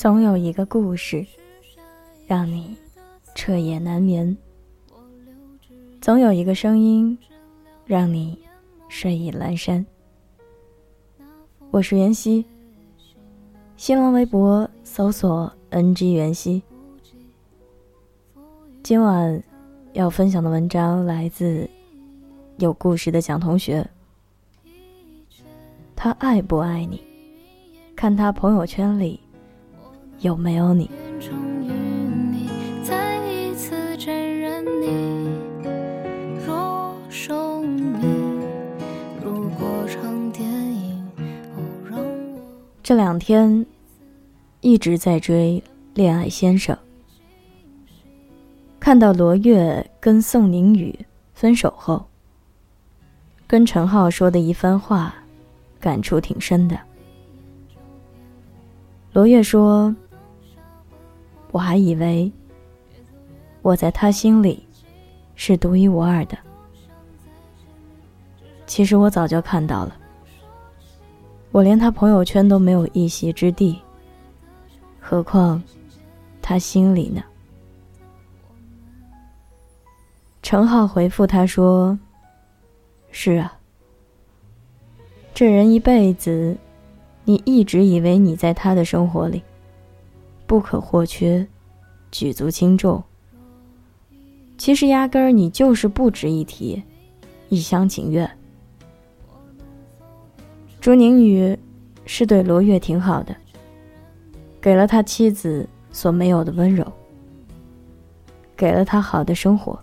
总有一个故事，让你彻夜难眠；总有一个声音，让你睡意阑珊。我是袁熙，新浪微博搜索 “ng 袁熙”。今晚要分享的文章来自有故事的蒋同学。他爱不爱你，看他朋友圈里。有没有你？这两天一直在追《恋爱先生》，看到罗越跟宋宁宇分手后，跟陈浩说的一番话，感触挺深的。罗越说。我还以为我在他心里是独一无二的，其实我早就看到了。我连他朋友圈都没有一席之地，何况他心里呢？程浩回复他说：“是啊，这人一辈子，你一直以为你在他的生活里。”不可或缺，举足轻重。其实压根儿你就是不值一提，一厢情愿。朱宁宇是对罗月挺好的，给了他妻子所没有的温柔，给了他好的生活。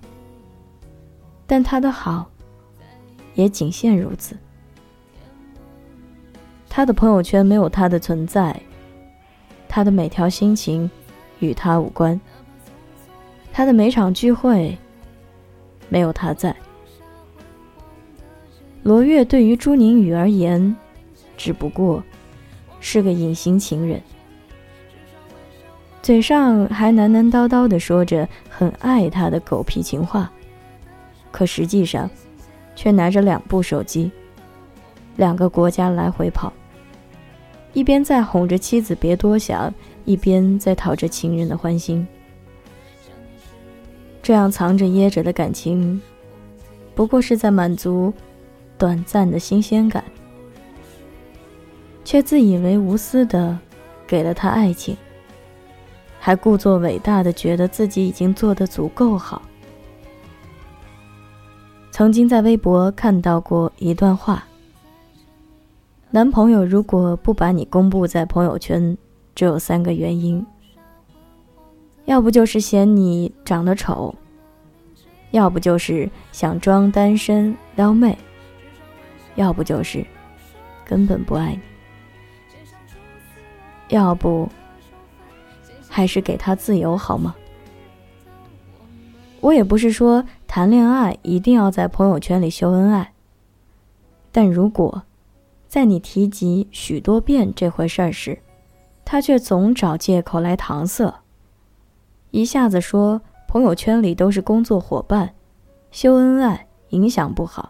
但他的好，也仅限如此。他的朋友圈没有他的存在。他的每条心情与他无关，他的每场聚会没有他在。罗月对于朱宁宇而言，只不过是个隐形情人，嘴上还喃喃叨叨的说着很爱他的狗屁情话，可实际上却拿着两部手机，两个国家来回跑。一边在哄着妻子别多想，一边在讨着情人的欢心。这样藏着掖着的感情，不过是在满足短暂的新鲜感，却自以为无私的给了他爱情，还故作伟大的觉得自己已经做得足够好。曾经在微博看到过一段话。男朋友如果不把你公布在朋友圈，只有三个原因：要不就是嫌你长得丑，要不就是想装单身撩妹，要不就是根本不爱你。要不还是给他自由好吗？我也不是说谈恋爱一定要在朋友圈里秀恩爱，但如果……在你提及许多遍这回事儿时，他却总找借口来搪塞。一下子说朋友圈里都是工作伙伴，秀恩爱影响不好；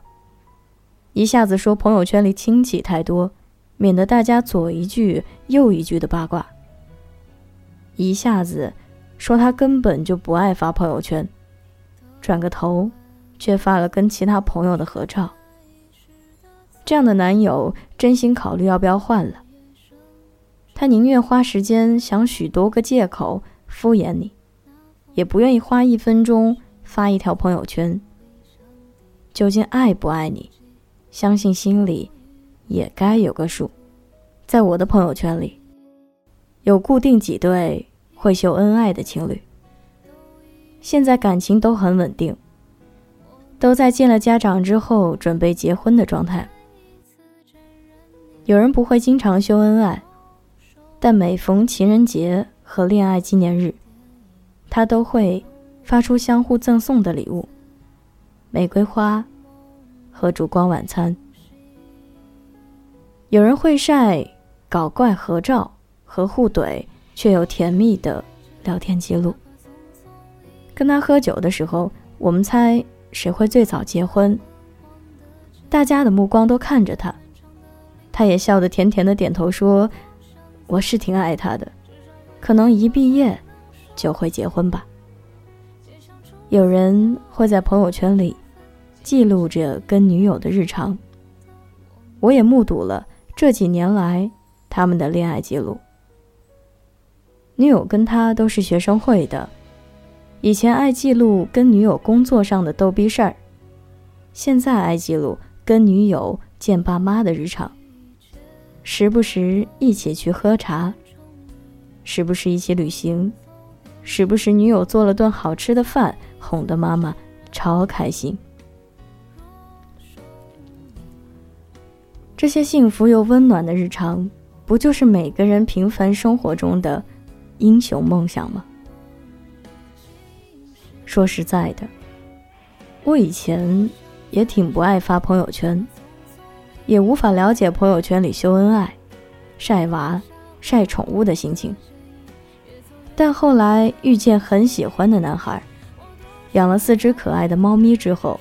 一下子说朋友圈里亲戚太多，免得大家左一句右一句的八卦；一下子说他根本就不爱发朋友圈，转个头却发了跟其他朋友的合照。这样的男友真心考虑要不要换了？他宁愿花时间想许多个借口敷衍你，也不愿意花一分钟发一条朋友圈。究竟爱不爱你？相信心里也该有个数。在我的朋友圈里，有固定几对会秀恩爱的情侣，现在感情都很稳定，都在见了家长之后准备结婚的状态。有人不会经常秀恩爱，但每逢情人节和恋爱纪念日，他都会发出相互赠送的礼物：玫瑰花和烛光晚餐。有人会晒搞怪合照和互怼却又甜蜜的聊天记录。跟他喝酒的时候，我们猜谁会最早结婚？大家的目光都看着他。他也笑得甜甜的，点头说：“我是挺爱他的，可能一毕业就会结婚吧。有人会在朋友圈里记录着跟女友的日常，我也目睹了这几年来他们的恋爱记录。女友跟他都是学生会的，以前爱记录跟女友工作上的逗逼事儿，现在爱记录跟女友见爸妈的日常，时不时一起去喝茶，时不时一起旅行，时不时女友做了顿好吃的饭，哄得妈妈超开心。这些幸福又温暖的日常，不就是每个人平凡生活中的？英雄梦想吗？说实在的，我以前也挺不爱发朋友圈，也无法了解朋友圈里秀恩爱、晒娃、晒宠物的心情。但后来遇见很喜欢的男孩，养了四只可爱的猫咪之后，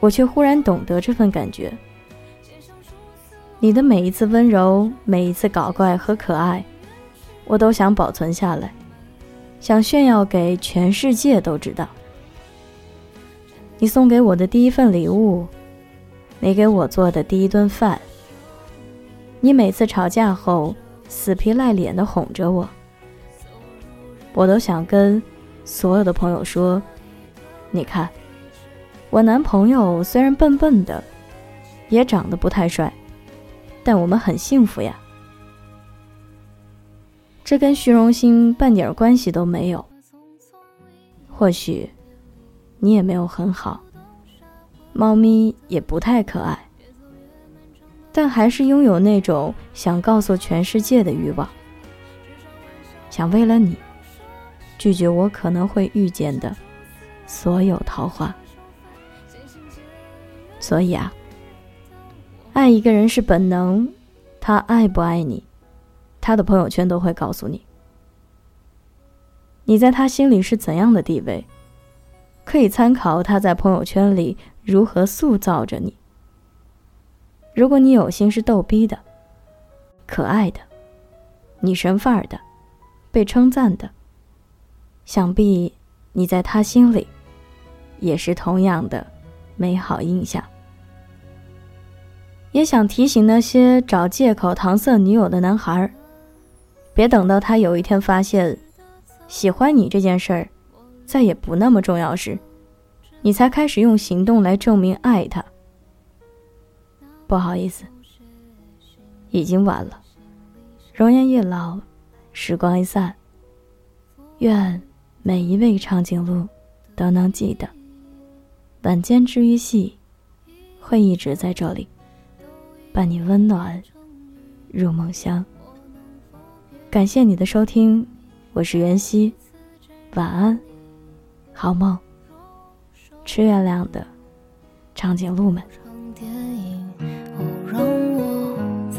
我却忽然懂得这份感觉。你的每一次温柔，每一次搞怪和可爱。我都想保存下来，想炫耀给全世界都知道。你送给我的第一份礼物，你给我做的第一顿饭，你每次吵架后死皮赖脸的哄着我，我都想跟所有的朋友说：你看，我男朋友虽然笨笨的，也长得不太帅，但我们很幸福呀。这跟虚荣心半点关系都没有。或许，你也没有很好，猫咪也不太可爱，但还是拥有那种想告诉全世界的欲望，想为了你，拒绝我可能会遇见的所有桃花。所以啊，爱一个人是本能，他爱不爱你？他的朋友圈都会告诉你，你在他心里是怎样的地位，可以参考他在朋友圈里如何塑造着你。如果你有心是逗逼的、可爱的、女神范儿的、被称赞的，想必你在他心里也是同样的美好印象。也想提醒那些找借口搪塞女友的男孩儿。别等到他有一天发现喜欢你这件事儿再也不那么重要时，你才开始用行动来证明爱他。不好意思，已经晚了。容颜一老，时光一散。愿每一位长颈鹿都能记得，晚间治愈系会一直在这里，伴你温暖入梦乡。感谢你的收听，我是袁熙，晚安，好梦。吃月亮的长颈鹿们。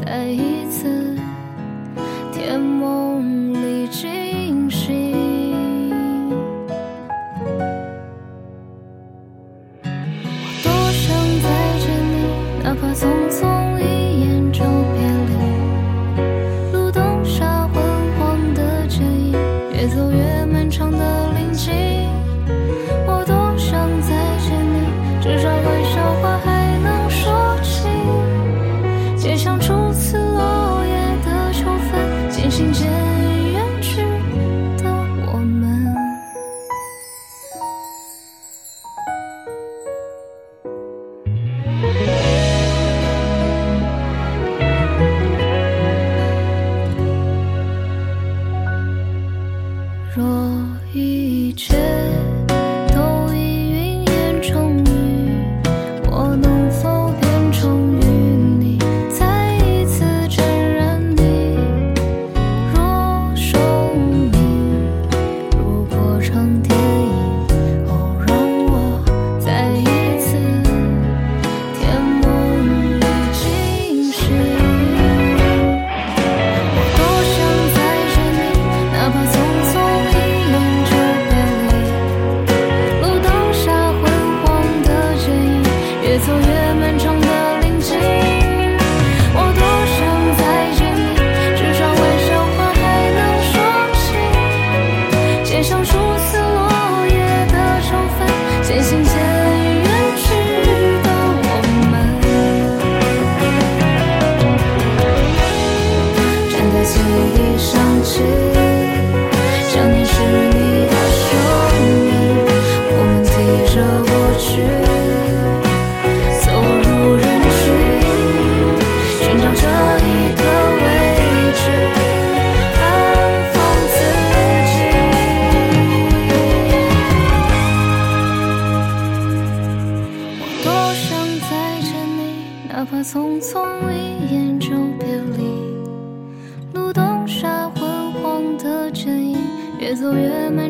像初次至少。越走